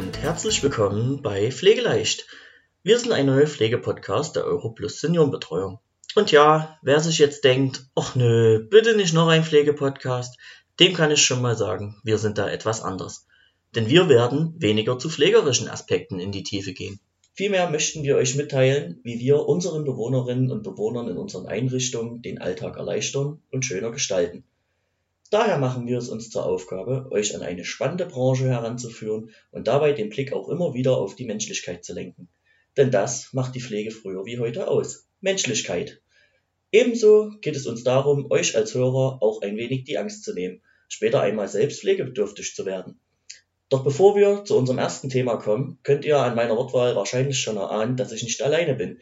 und herzlich willkommen bei Pflegeleicht. Wir sind ein neuer Pflegepodcast der Europlus Seniorenbetreuung. Und ja, wer sich jetzt denkt, ach nö, bitte nicht noch ein Pflegepodcast, dem kann ich schon mal sagen, wir sind da etwas anders. Denn wir werden weniger zu pflegerischen Aspekten in die Tiefe gehen. Vielmehr möchten wir euch mitteilen, wie wir unseren Bewohnerinnen und Bewohnern in unseren Einrichtungen den Alltag erleichtern und schöner gestalten. Daher machen wir es uns zur Aufgabe, euch an eine spannende Branche heranzuführen und dabei den Blick auch immer wieder auf die Menschlichkeit zu lenken. Denn das macht die Pflege früher wie heute aus. Menschlichkeit. Ebenso geht es uns darum, euch als Hörer auch ein wenig die Angst zu nehmen, später einmal selbst pflegebedürftig zu werden. Doch bevor wir zu unserem ersten Thema kommen, könnt ihr an meiner Wortwahl wahrscheinlich schon erahnen, dass ich nicht alleine bin.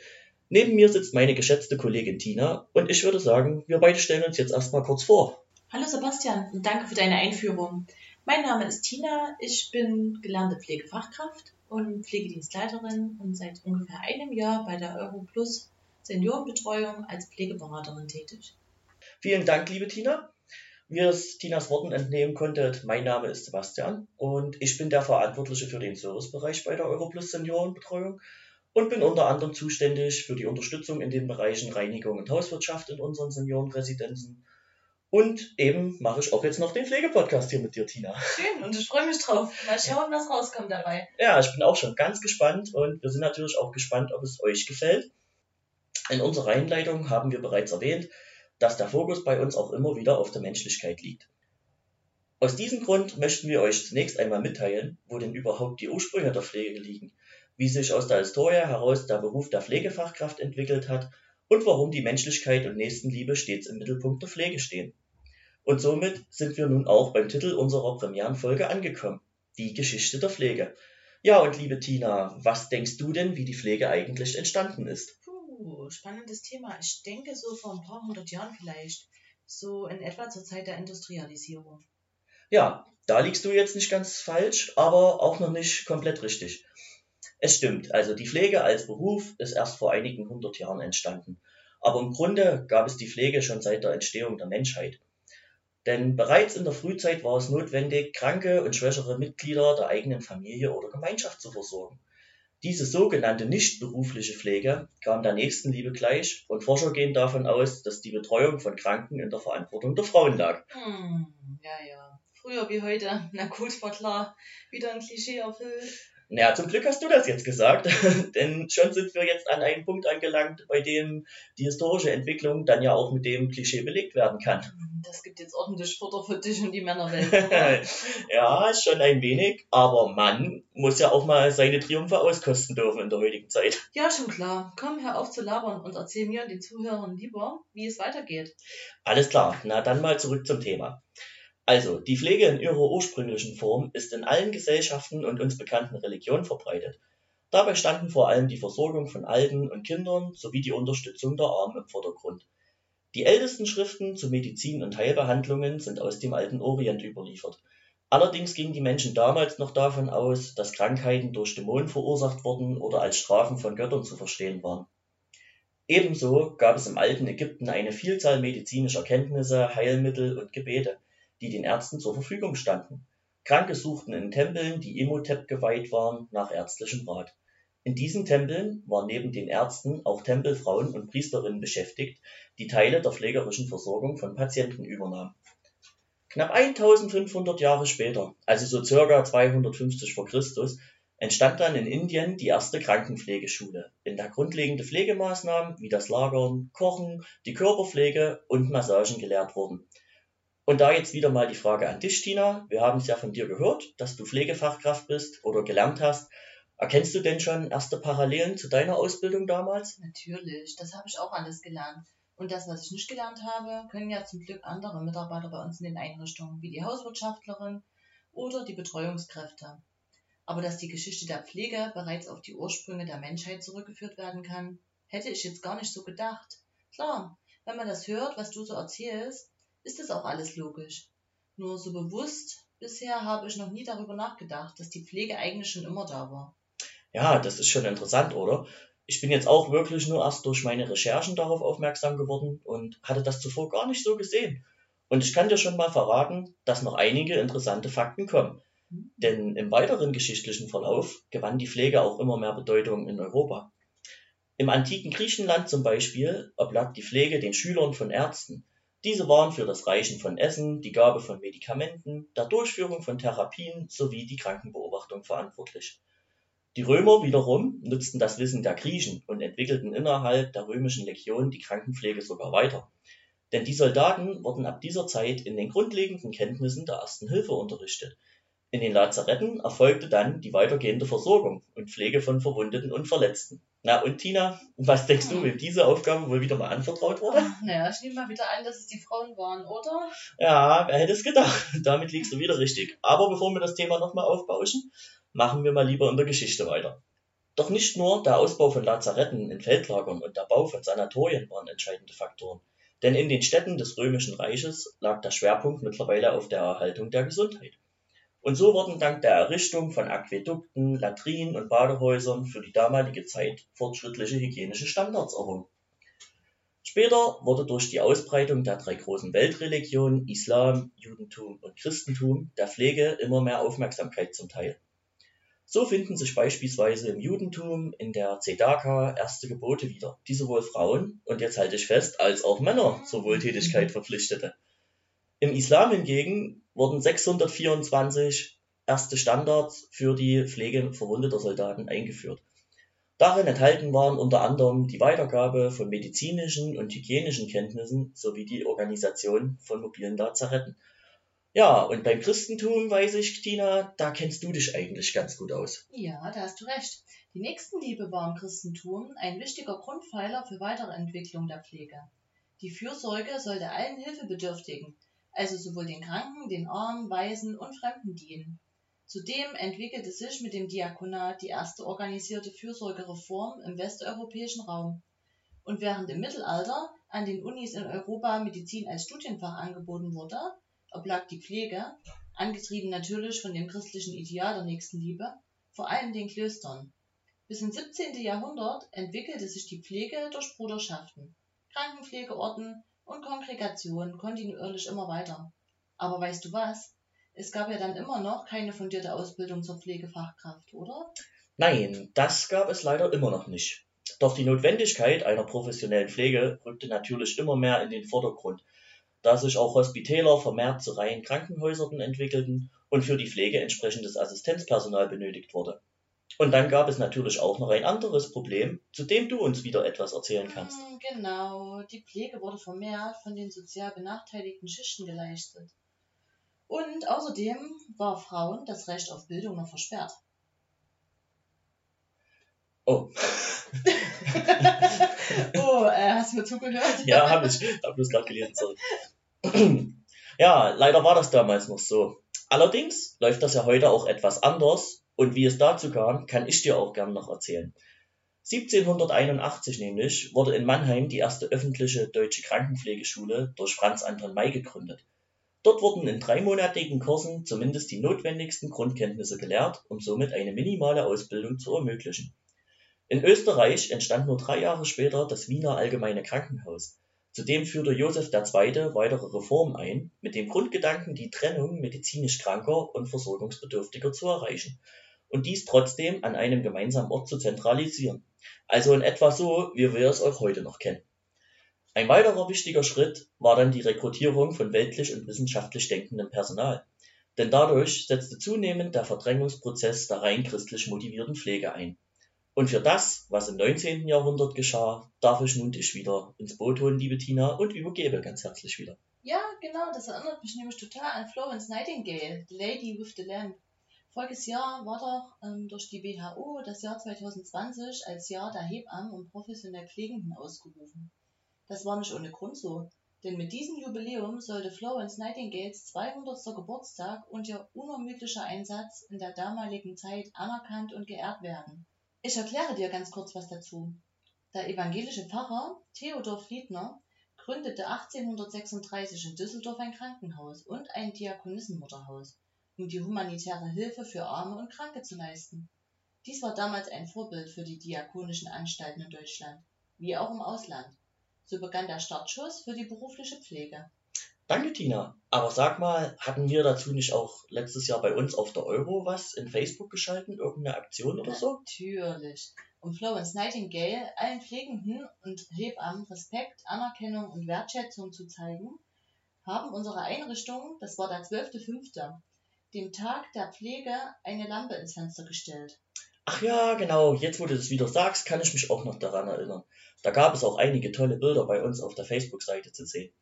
Neben mir sitzt meine geschätzte Kollegin Tina und ich würde sagen, wir beide stellen uns jetzt erstmal kurz vor. Hallo Sebastian und danke für deine Einführung. Mein Name ist Tina, ich bin gelernte Pflegefachkraft und Pflegedienstleiterin und seit ungefähr einem Jahr bei der Europlus Seniorenbetreuung als Pflegeberaterin tätig. Vielen Dank, liebe Tina. Wie ihr es Tinas Worten entnehmen konntet, mein Name ist Sebastian und ich bin der Verantwortliche für den Servicebereich bei der Europlus Seniorenbetreuung und bin unter anderem zuständig für die Unterstützung in den Bereichen Reinigung und Hauswirtschaft in unseren Seniorenresidenzen und eben mache ich auch jetzt noch den Pflegepodcast hier mit dir, Tina. Schön, und ich freue mich drauf. Mal schauen, was rauskommt dabei. Ja, ich bin auch schon ganz gespannt und wir sind natürlich auch gespannt, ob es euch gefällt. In unserer Einleitung haben wir bereits erwähnt, dass der Fokus bei uns auch immer wieder auf der Menschlichkeit liegt. Aus diesem Grund möchten wir euch zunächst einmal mitteilen, wo denn überhaupt die Ursprünge der Pflege liegen, wie sich aus der Historie heraus der Beruf der Pflegefachkraft entwickelt hat und warum die Menschlichkeit und Nächstenliebe stets im Mittelpunkt der Pflege stehen. Und somit sind wir nun auch beim Titel unserer Premierenfolge angekommen. Die Geschichte der Pflege. Ja, und liebe Tina, was denkst du denn, wie die Pflege eigentlich entstanden ist? Puh, spannendes Thema. Ich denke so vor ein paar hundert Jahren vielleicht. So in etwa zur Zeit der Industrialisierung. Ja, da liegst du jetzt nicht ganz falsch, aber auch noch nicht komplett richtig. Es stimmt, also die Pflege als Beruf ist erst vor einigen hundert Jahren entstanden. Aber im Grunde gab es die Pflege schon seit der Entstehung der Menschheit. Denn bereits in der Frühzeit war es notwendig, kranke und schwächere Mitglieder der eigenen Familie oder Gemeinschaft zu versorgen. Diese sogenannte nichtberufliche Pflege kam der Nächstenliebe gleich und Forscher gehen davon aus, dass die Betreuung von Kranken in der Verantwortung der Frauen lag. Hm, ja, ja. Früher wie heute. Na gut, war klar. Wieder ein Klischee erfüllt. Naja, zum Glück hast du das jetzt gesagt, denn schon sind wir jetzt an einem Punkt angelangt, bei dem die historische Entwicklung dann ja auch mit dem Klischee belegt werden kann. Das gibt jetzt ordentlich Futter für dich und die Männerwelt. ja, schon ein wenig, aber Mann muss ja auch mal seine Triumphe auskosten dürfen in der heutigen Zeit. Ja, schon klar. Komm, hör auf zu labern und erzähl mir und den Zuhörern lieber, wie es weitergeht. Alles klar, na dann mal zurück zum Thema. Also, die Pflege in ihrer ursprünglichen Form ist in allen Gesellschaften und uns bekannten Religionen verbreitet. Dabei standen vor allem die Versorgung von Alten und Kindern sowie die Unterstützung der Armen im Vordergrund. Die ältesten Schriften zu Medizin und Heilbehandlungen sind aus dem alten Orient überliefert. Allerdings gingen die Menschen damals noch davon aus, dass Krankheiten durch Dämonen verursacht wurden oder als Strafen von Göttern zu verstehen waren. Ebenso gab es im alten Ägypten eine Vielzahl medizinischer Kenntnisse, Heilmittel und Gebete die den Ärzten zur Verfügung standen. Kranke suchten in Tempeln, die Imhotep geweiht waren, nach ärztlichem Rat. In diesen Tempeln waren neben den Ärzten auch Tempelfrauen und Priesterinnen beschäftigt, die Teile der pflegerischen Versorgung von Patienten übernahmen. Knapp 1500 Jahre später, also so circa 250 vor Christus, entstand dann in Indien die erste Krankenpflegeschule, in der grundlegende Pflegemaßnahmen wie das Lagern, Kochen, die Körperpflege und Massagen gelehrt wurden. Und da jetzt wieder mal die Frage an dich, Tina. Wir haben es ja von dir gehört, dass du Pflegefachkraft bist oder gelernt hast. Erkennst du denn schon erste Parallelen zu deiner Ausbildung damals? Natürlich, das habe ich auch alles gelernt. Und das, was ich nicht gelernt habe, können ja zum Glück andere Mitarbeiter bei uns in den Einrichtungen, wie die Hauswirtschaftlerin oder die Betreuungskräfte. Aber dass die Geschichte der Pflege bereits auf die Ursprünge der Menschheit zurückgeführt werden kann, hätte ich jetzt gar nicht so gedacht. Klar, wenn man das hört, was du so erzählst, ist das auch alles logisch. Nur so bewusst bisher habe ich noch nie darüber nachgedacht, dass die Pflege eigentlich schon immer da war. Ja, das ist schon interessant, oder? Ich bin jetzt auch wirklich nur erst durch meine Recherchen darauf aufmerksam geworden und hatte das zuvor gar nicht so gesehen. Und ich kann dir schon mal verraten, dass noch einige interessante Fakten kommen. Hm. Denn im weiteren geschichtlichen Verlauf gewann die Pflege auch immer mehr Bedeutung in Europa. Im antiken Griechenland zum Beispiel oblag die Pflege den Schülern von Ärzten. Diese waren für das Reichen von Essen, die Gabe von Medikamenten, der Durchführung von Therapien sowie die Krankenbeobachtung verantwortlich. Die Römer wiederum nutzten das Wissen der Griechen und entwickelten innerhalb der römischen Legion die Krankenpflege sogar weiter. Denn die Soldaten wurden ab dieser Zeit in den grundlegenden Kenntnissen der Ersten Hilfe unterrichtet. In den Lazaretten erfolgte dann die weitergehende Versorgung und Pflege von Verwundeten und Verletzten. Na und Tina, was denkst du, wem diese Aufgabe wohl wieder mal anvertraut wurde? Naja, ich nehme mal wieder an, dass es die Frauen waren, oder? Ja, wer hätte es gedacht? Damit liegst du wieder richtig. Aber bevor wir das Thema nochmal aufbauschen, machen wir mal lieber in der Geschichte weiter. Doch nicht nur der Ausbau von Lazaretten in Feldlagern und der Bau von Sanatorien waren entscheidende Faktoren. Denn in den Städten des Römischen Reiches lag der Schwerpunkt mittlerweile auf der Erhaltung der Gesundheit. Und so wurden dank der Errichtung von Aquädukten, Latrinen und Badehäusern für die damalige Zeit fortschrittliche hygienische Standards errungen. Später wurde durch die Ausbreitung der drei großen Weltreligionen Islam, Judentum und Christentum der Pflege immer mehr Aufmerksamkeit zuteil. So finden sich beispielsweise im Judentum in der Tzedaka erste Gebote wieder, die sowohl Frauen und jetzt halte ich fest, als auch Männer zur Wohltätigkeit verpflichtete. Im Islam hingegen wurden 624 erste Standards für die Pflege verwundeter Soldaten eingeführt. Darin enthalten waren unter anderem die Weitergabe von medizinischen und hygienischen Kenntnissen sowie die Organisation von mobilen Lazaretten. Ja, und beim Christentum weiß ich, Tina, da kennst du dich eigentlich ganz gut aus. Ja, da hast du recht. Die Nächstenliebe war im Christentum ein wichtiger Grundpfeiler für weitere Entwicklung der Pflege. Die Fürsorge sollte allen Hilfebedürftigen, also sowohl den Kranken, den Armen, Waisen und Fremden dienen. Zudem entwickelte sich mit dem Diakonat die erste organisierte Fürsorgereform im westeuropäischen Raum. Und während im Mittelalter an den Unis in Europa Medizin als Studienfach angeboten wurde, oblag die Pflege, angetrieben natürlich von dem christlichen Ideal der Nächstenliebe, vor allem den Klöstern. Bis ins 17. Jahrhundert entwickelte sich die Pflege durch Bruderschaften, Krankenpflegeorten und Kongregationen kontinuierlich immer weiter. Aber weißt du was? Es gab ja dann immer noch keine fundierte Ausbildung zur Pflegefachkraft, oder? Nein, das gab es leider immer noch nicht. Doch die Notwendigkeit einer professionellen Pflege rückte natürlich immer mehr in den Vordergrund da sich auch Hospitäler vermehrt zu reinen Krankenhäusern entwickelten und für die Pflege entsprechendes Assistenzpersonal benötigt wurde. Und dann gab es natürlich auch noch ein anderes Problem, zu dem du uns wieder etwas erzählen kannst. Hm, Genau, die Pflege wurde vermehrt von den sozial benachteiligten Schichten geleistet. Und außerdem war Frauen das Recht auf Bildung noch versperrt. Oh, Oh, äh, hast du mir zugehört? ja, habe ich. Hab bloß gerade gelesen, sorry. ja, leider war das damals noch so. Allerdings läuft das ja heute auch etwas anders und wie es dazu kam, kann ich dir auch gern noch erzählen. 1781 nämlich wurde in Mannheim die erste öffentliche deutsche Krankenpflegeschule durch Franz Anton May gegründet. Dort wurden in dreimonatigen Kursen zumindest die notwendigsten Grundkenntnisse gelehrt, um somit eine minimale Ausbildung zu ermöglichen. In Österreich entstand nur drei Jahre später das Wiener Allgemeine Krankenhaus. Zudem führte Joseph II. weitere Reformen ein, mit dem Grundgedanken, die Trennung medizinisch Kranker und Versorgungsbedürftiger zu erreichen und dies trotzdem an einem gemeinsamen Ort zu zentralisieren. Also in etwa so, wie wir es auch heute noch kennen. Ein weiterer wichtiger Schritt war dann die Rekrutierung von weltlich und wissenschaftlich denkendem Personal. Denn dadurch setzte zunehmend der Verdrängungsprozess der rein christlich motivierten Pflege ein. Und für das, was im 19. Jahrhundert geschah, darf ich nun dich wieder ins Boot holen, liebe Tina, und übergebe ganz herzlich wieder. Ja, genau, das erinnert mich nämlich total an Florence Nightingale, The Lady with the Lamp. Voriges Jahr war doch ähm, durch die WHO das Jahr 2020 als Jahr der Hebammen und professionell Pflegenden ausgerufen. Das war nicht ohne Grund so, denn mit diesem Jubiläum sollte Florence Nightingales 200. Geburtstag und ihr unermüdlicher Einsatz in der damaligen Zeit anerkannt und geehrt werden. Ich erkläre dir ganz kurz was dazu. Der evangelische Pfarrer Theodor Fliedner gründete 1836 in Düsseldorf ein Krankenhaus und ein Diakonissenmutterhaus, um die humanitäre Hilfe für Arme und Kranke zu leisten. Dies war damals ein Vorbild für die diakonischen Anstalten in Deutschland, wie auch im Ausland. So begann der Startschuss für die berufliche Pflege. Danke, Tina. Aber sag mal, hatten wir dazu nicht auch letztes Jahr bei uns auf der Euro was in Facebook geschalten? Irgendeine Aktion oder so? Natürlich. Um Florence Nightingale allen Pflegenden und Hebammen Respekt, Anerkennung und Wertschätzung zu zeigen, haben unsere Einrichtungen, das war der 12.05., dem Tag der Pflege eine Lampe ins Fenster gestellt. Ach ja, genau. Jetzt, wo du das wieder sagst, kann ich mich auch noch daran erinnern. Da gab es auch einige tolle Bilder bei uns auf der Facebook-Seite zu sehen.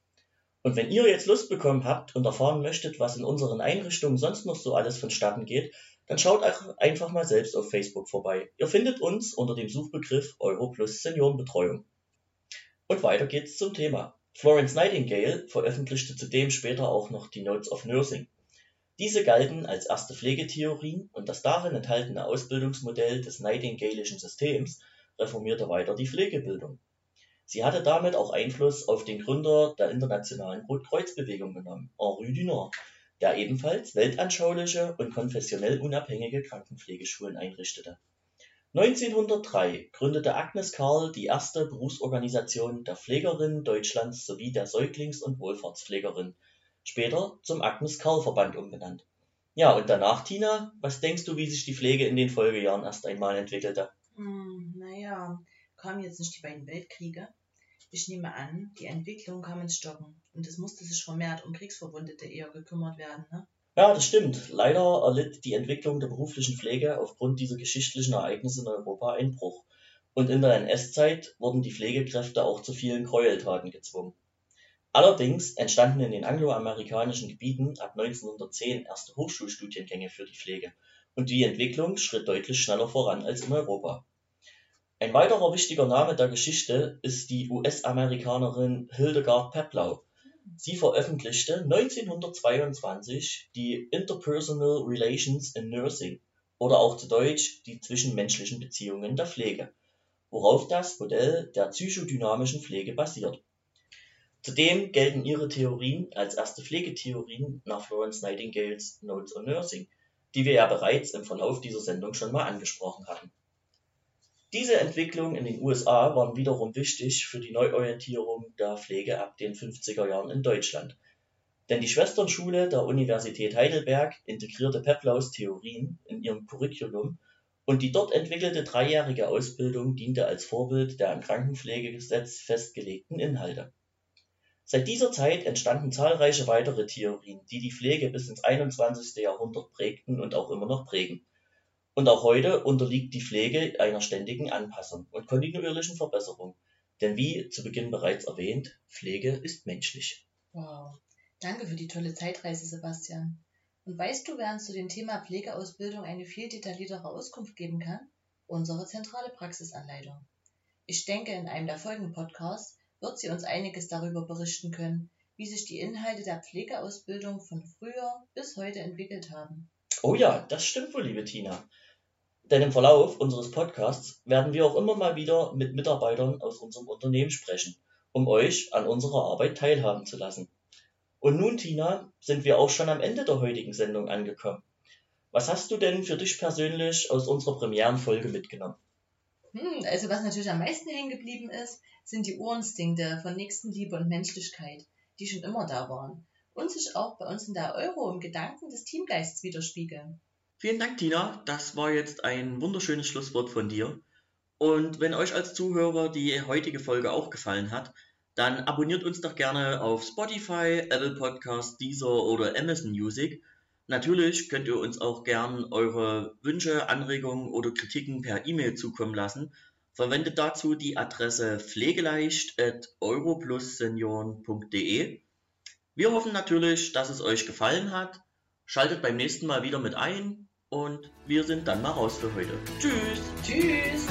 Und wenn ihr jetzt Lust bekommen habt und erfahren möchtet, was in unseren Einrichtungen sonst noch so alles vonstatten geht, dann schaut einfach mal selbst auf Facebook vorbei. Ihr findet uns unter dem Suchbegriff Europlus Seniorenbetreuung. Und weiter geht's zum Thema. Florence Nightingale veröffentlichte zudem später auch noch die Notes of Nursing. Diese galten als erste Pflegetheorien und das darin enthaltene Ausbildungsmodell des Nightingaleischen Systems reformierte weiter die Pflegebildung. Sie hatte damit auch Einfluss auf den Gründer der internationalen Rotkreuzbewegung genommen, Henri Dunant, der ebenfalls weltanschauliche und konfessionell unabhängige Krankenpflegeschulen einrichtete. 1903 gründete Agnes Karl die erste Berufsorganisation der Pflegerinnen Deutschlands sowie der Säuglings- und Wohlfahrtspflegerinnen, später zum Agnes-Karl-Verband umbenannt. Ja, und danach, Tina, was denkst du, wie sich die Pflege in den Folgejahren erst einmal entwickelte? Hm, naja, kamen jetzt nicht die beiden Weltkriege? Ich nehme an, die Entwicklung kam ins Stocken und es musste sich vermehrt um Kriegsverwundete eher gekümmert werden, ne? Ja, das stimmt. Leider erlitt die Entwicklung der beruflichen Pflege aufgrund dieser geschichtlichen Ereignisse in Europa Einbruch. Und in der NS-Zeit wurden die Pflegekräfte auch zu vielen Gräueltaten gezwungen. Allerdings entstanden in den angloamerikanischen Gebieten ab 1910 erste Hochschulstudiengänge für die Pflege und die Entwicklung schritt deutlich schneller voran als in Europa. Ein weiterer wichtiger Name der Geschichte ist die US-Amerikanerin Hildegard Peplau. Sie veröffentlichte 1922 die Interpersonal Relations in Nursing oder auch zu Deutsch die zwischenmenschlichen Beziehungen der Pflege, worauf das Modell der psychodynamischen Pflege basiert. Zudem gelten ihre Theorien als erste Pflegetheorien nach Florence Nightingales Notes on Nursing, die wir ja bereits im Verlauf dieser Sendung schon mal angesprochen hatten. Diese Entwicklungen in den USA waren wiederum wichtig für die Neuorientierung der Pflege ab den 50er Jahren in Deutschland. Denn die Schwesternschule der Universität Heidelberg integrierte Peplaus Theorien in ihrem Curriculum und die dort entwickelte dreijährige Ausbildung diente als Vorbild der im Krankenpflegegesetz festgelegten Inhalte. Seit dieser Zeit entstanden zahlreiche weitere Theorien, die die Pflege bis ins 21. Jahrhundert prägten und auch immer noch prägen. Und auch heute unterliegt die Pflege einer ständigen Anpassung und kontinuierlichen Verbesserung. Denn wie zu Beginn bereits erwähnt, Pflege ist menschlich. Wow, danke für die tolle Zeitreise, Sebastian. Und weißt du, wer uns zu dem Thema Pflegeausbildung eine viel detailliertere Auskunft geben kann? Unsere zentrale Praxisanleitung. Ich denke, in einem der folgenden Podcasts wird sie uns einiges darüber berichten können, wie sich die Inhalte der Pflegeausbildung von früher bis heute entwickelt haben. Oh ja, das stimmt wohl, liebe Tina. Denn im Verlauf unseres Podcasts werden wir auch immer mal wieder mit Mitarbeitern aus unserem Unternehmen sprechen, um euch an unserer Arbeit teilhaben zu lassen. Und nun, Tina, sind wir auch schon am Ende der heutigen Sendung angekommen. Was hast du denn für dich persönlich aus unserer Premierenfolge mitgenommen? Hm, also was natürlich am meisten hängen geblieben ist, sind die Urinstinkte von Nächstenliebe und Menschlichkeit, die schon immer da waren und sich auch bei uns in der Euro im Gedanken des Teamgeists widerspiegeln. Vielen Dank, Tina. Das war jetzt ein wunderschönes Schlusswort von dir. Und wenn euch als Zuhörer die heutige Folge auch gefallen hat, dann abonniert uns doch gerne auf Spotify, Apple Podcasts, Deezer oder Amazon Music. Natürlich könnt ihr uns auch gern eure Wünsche, Anregungen oder Kritiken per E-Mail zukommen lassen. Verwendet dazu die Adresse pflegeleicht.europlussenioren.de. Wir hoffen natürlich, dass es euch gefallen hat. Schaltet beim nächsten Mal wieder mit ein und wir sind dann mal raus für heute. Tschüss. Tschüss.